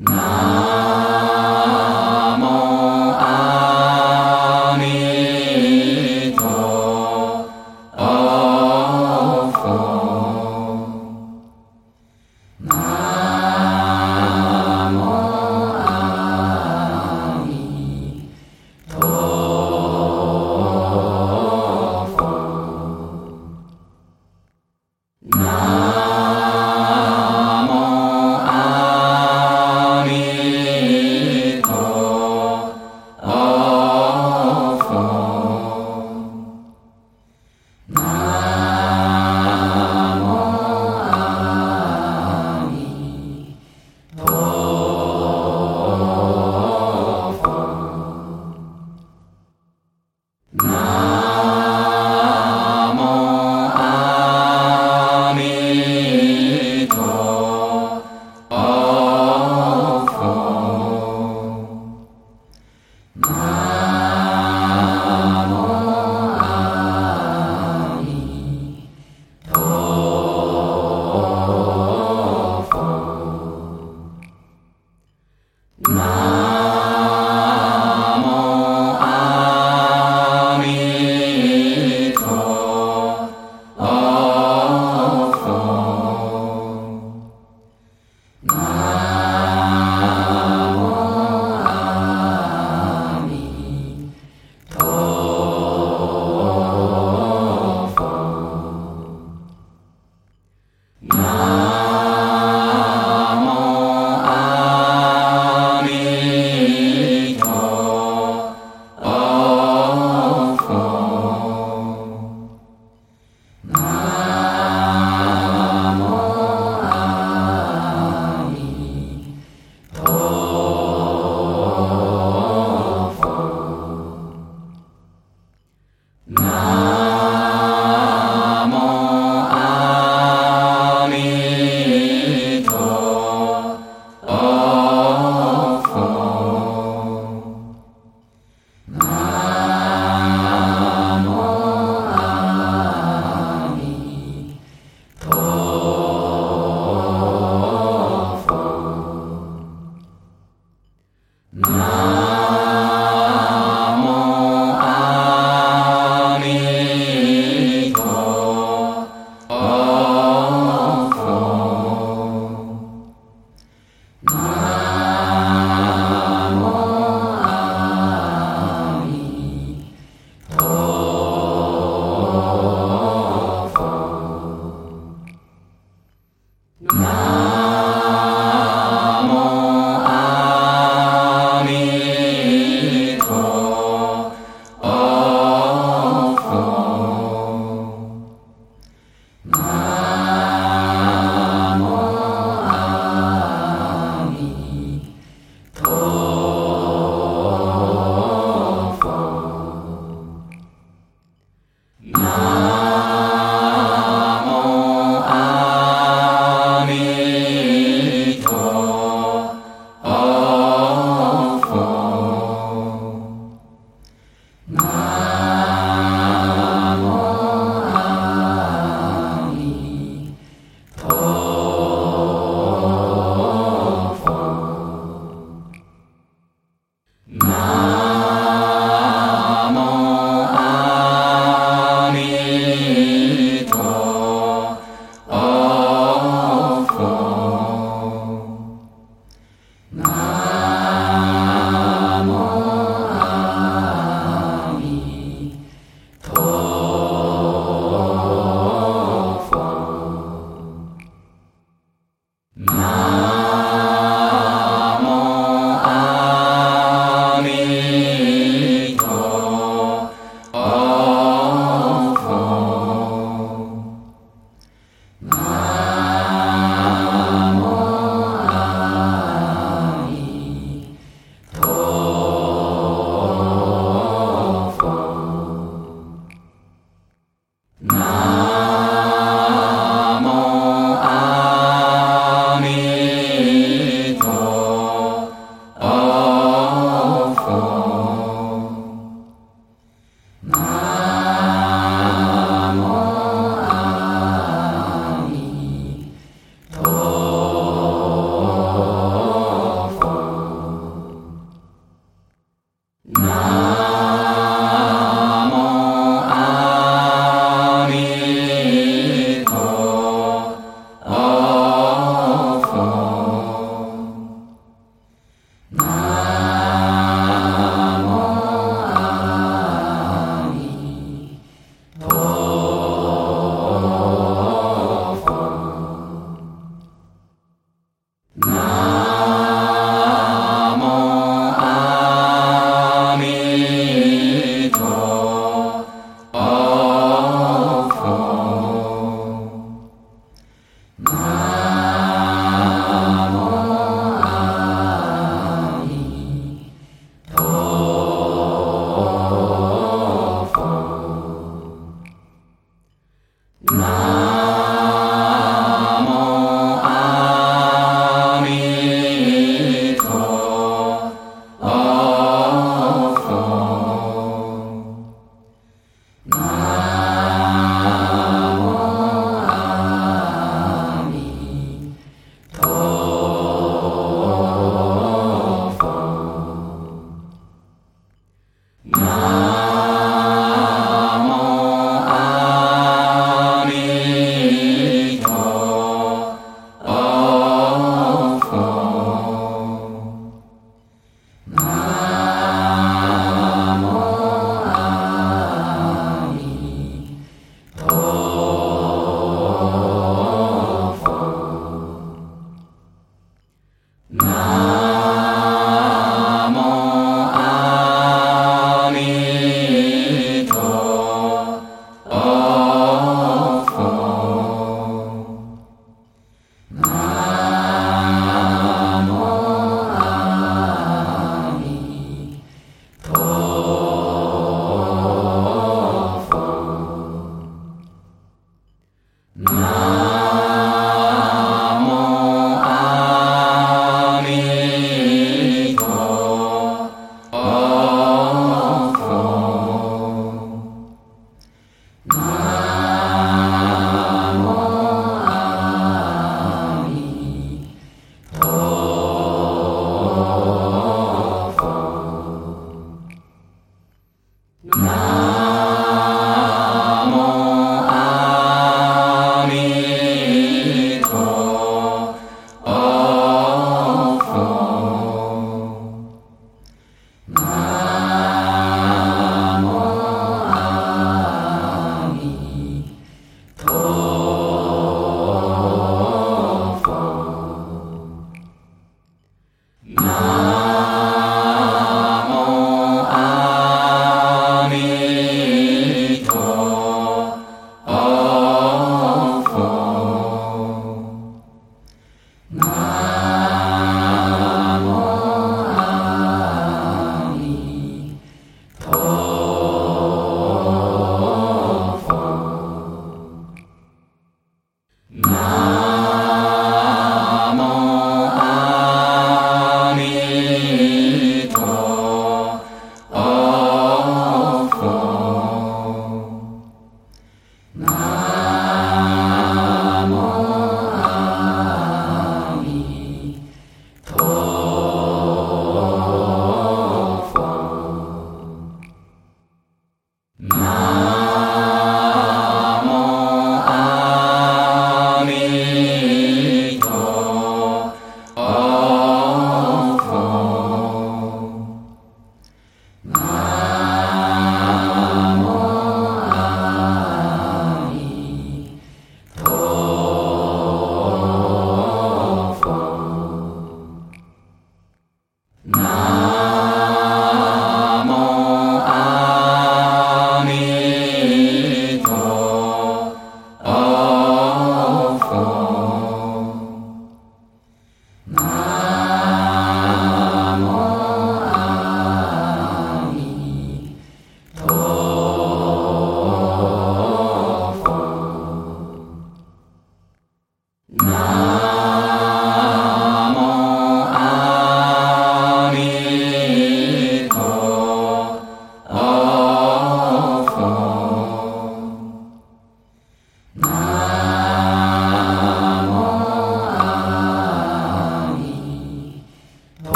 Namo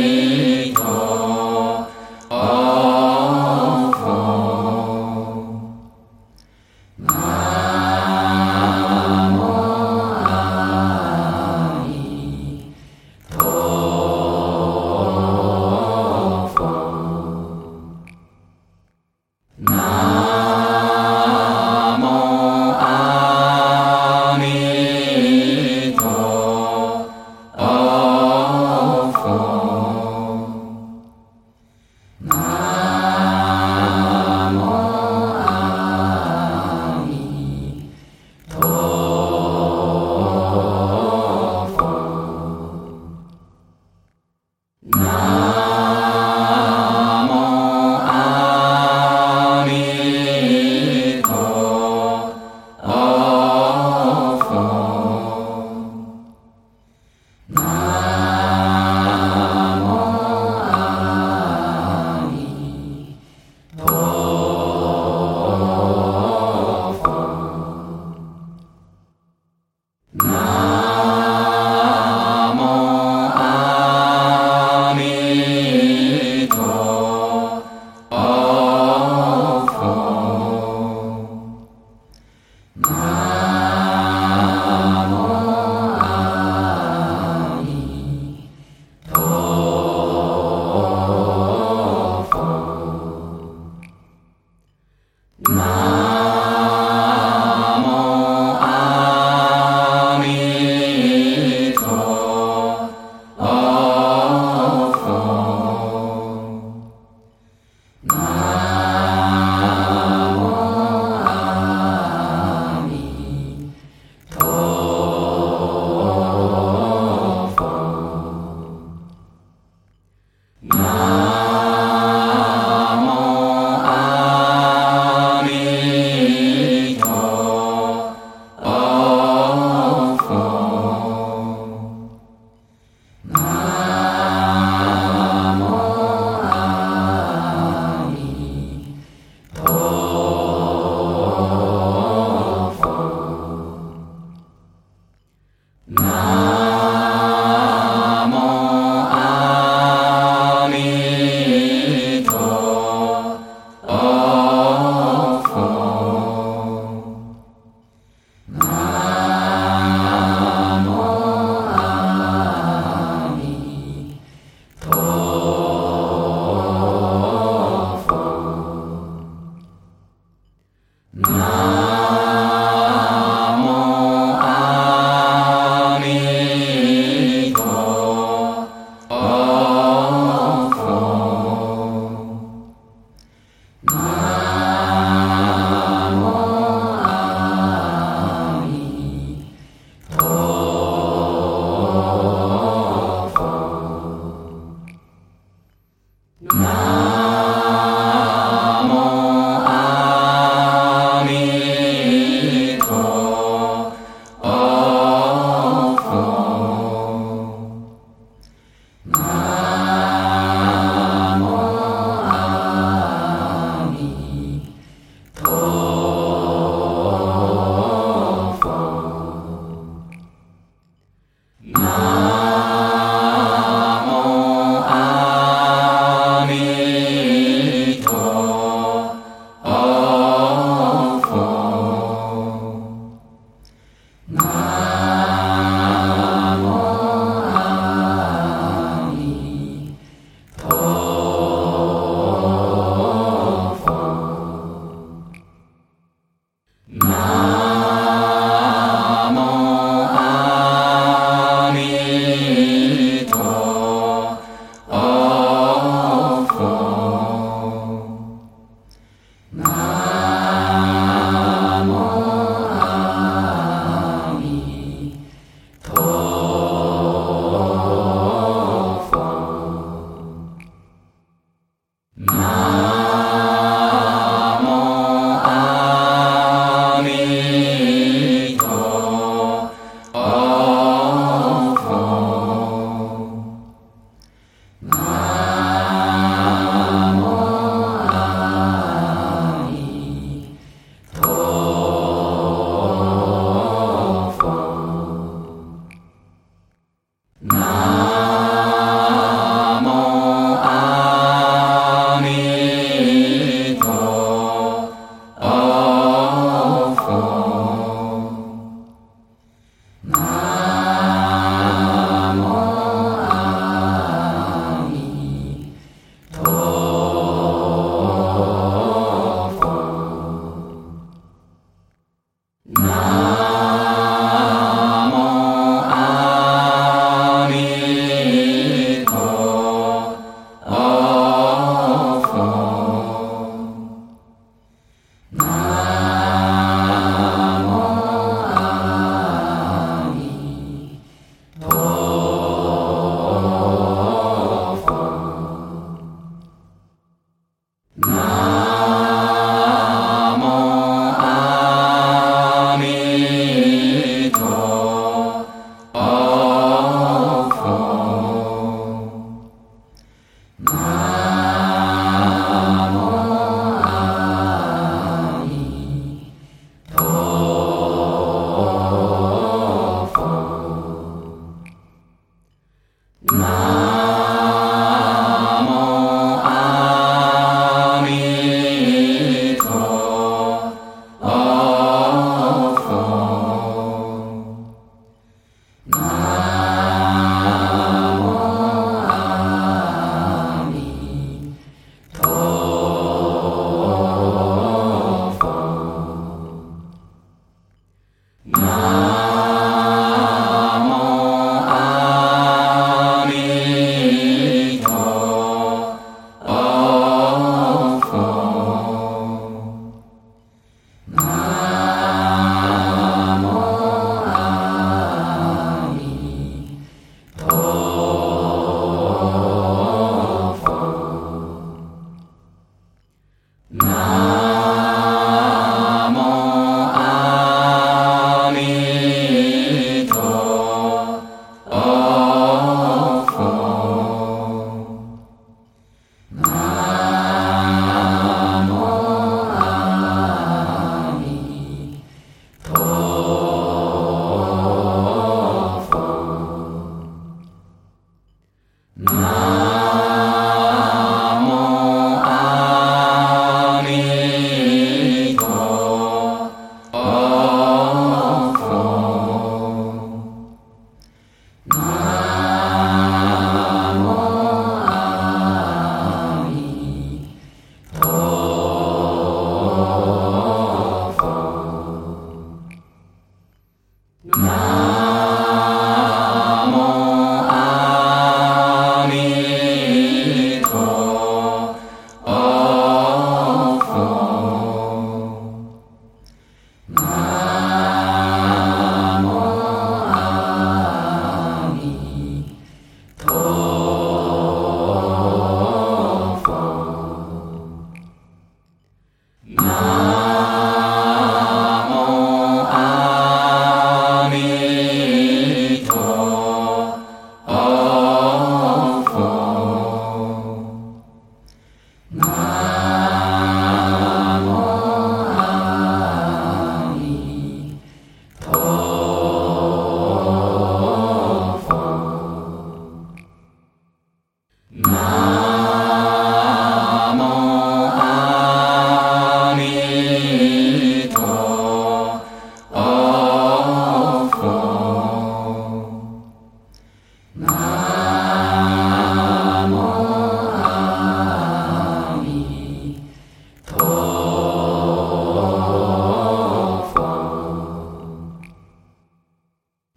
You.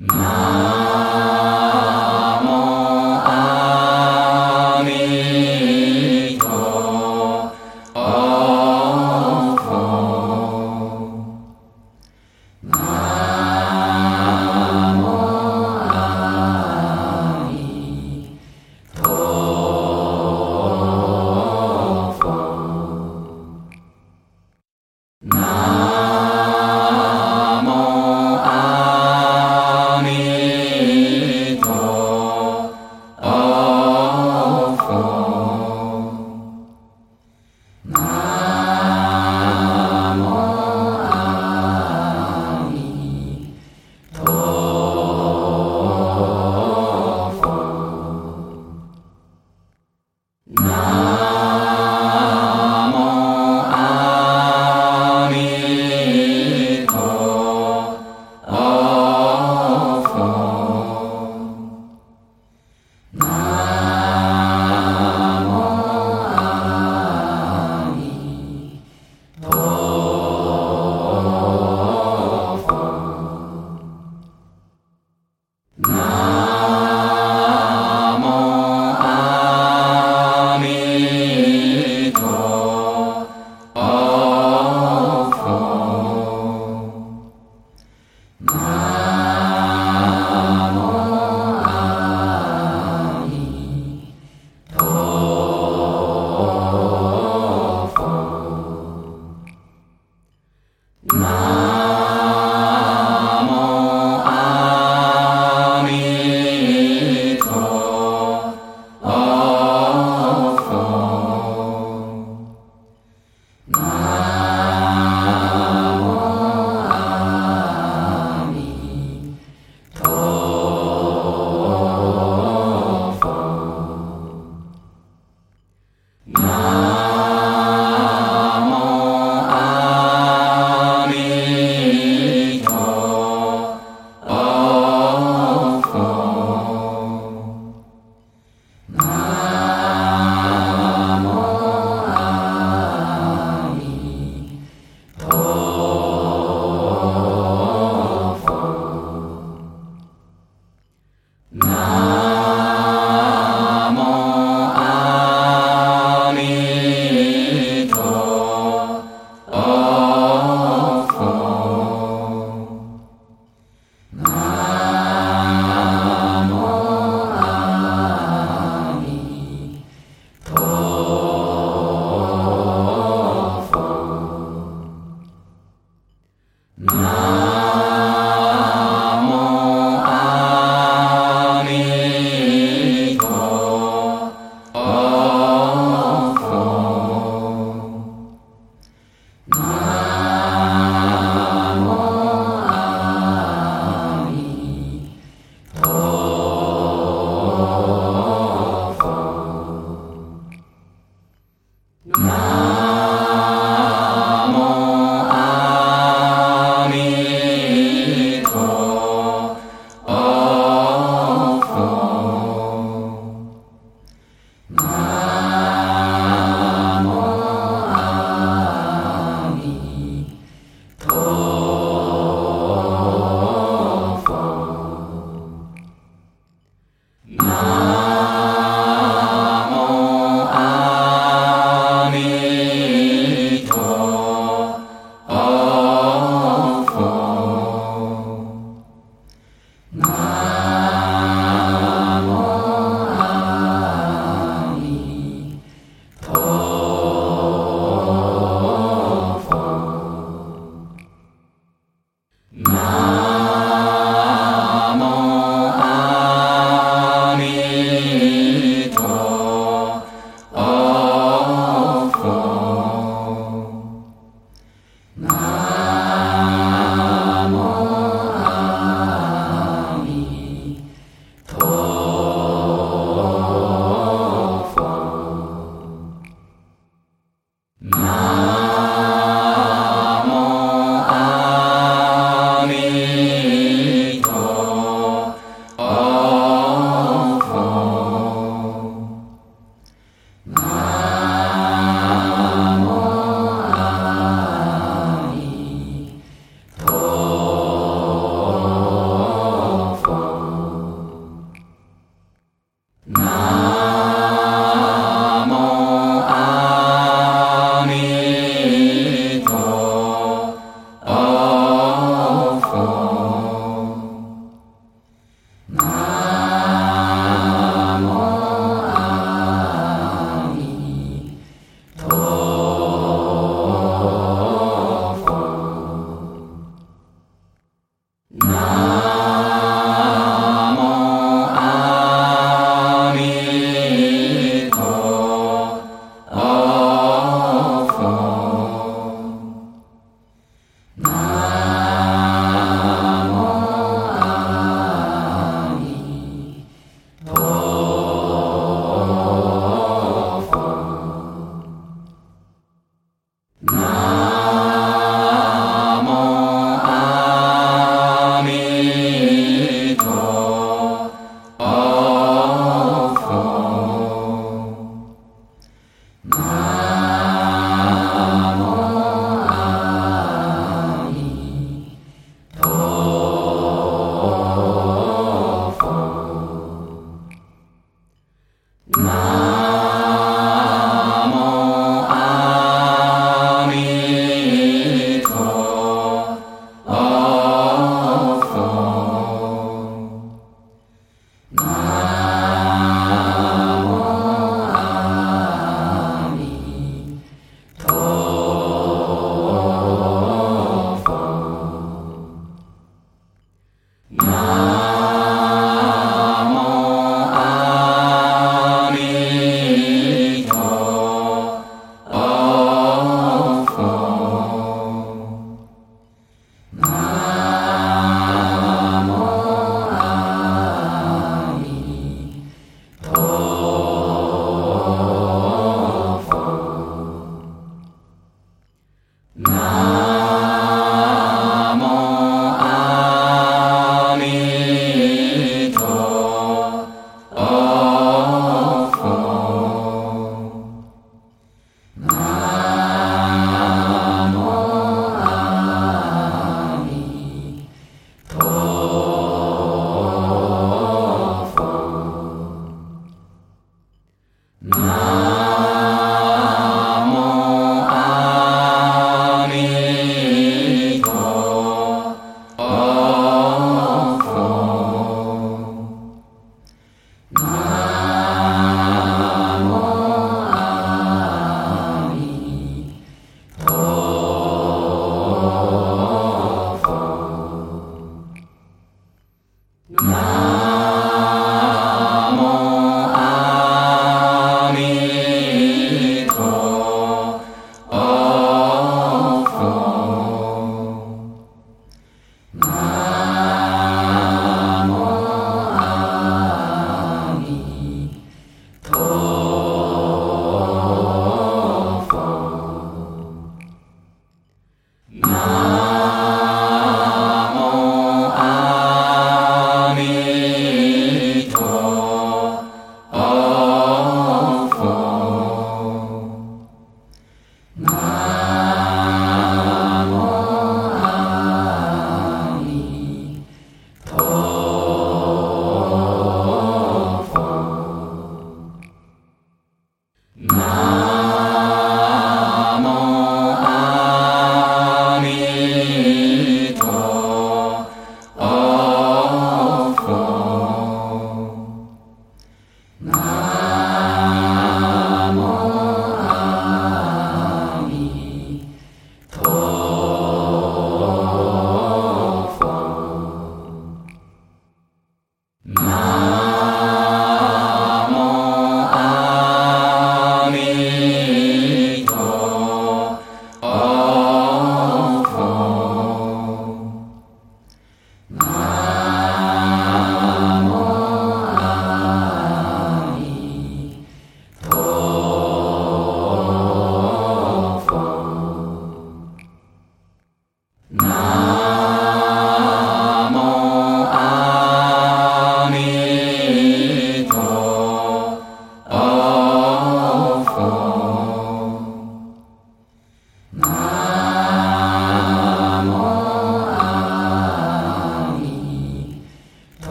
No.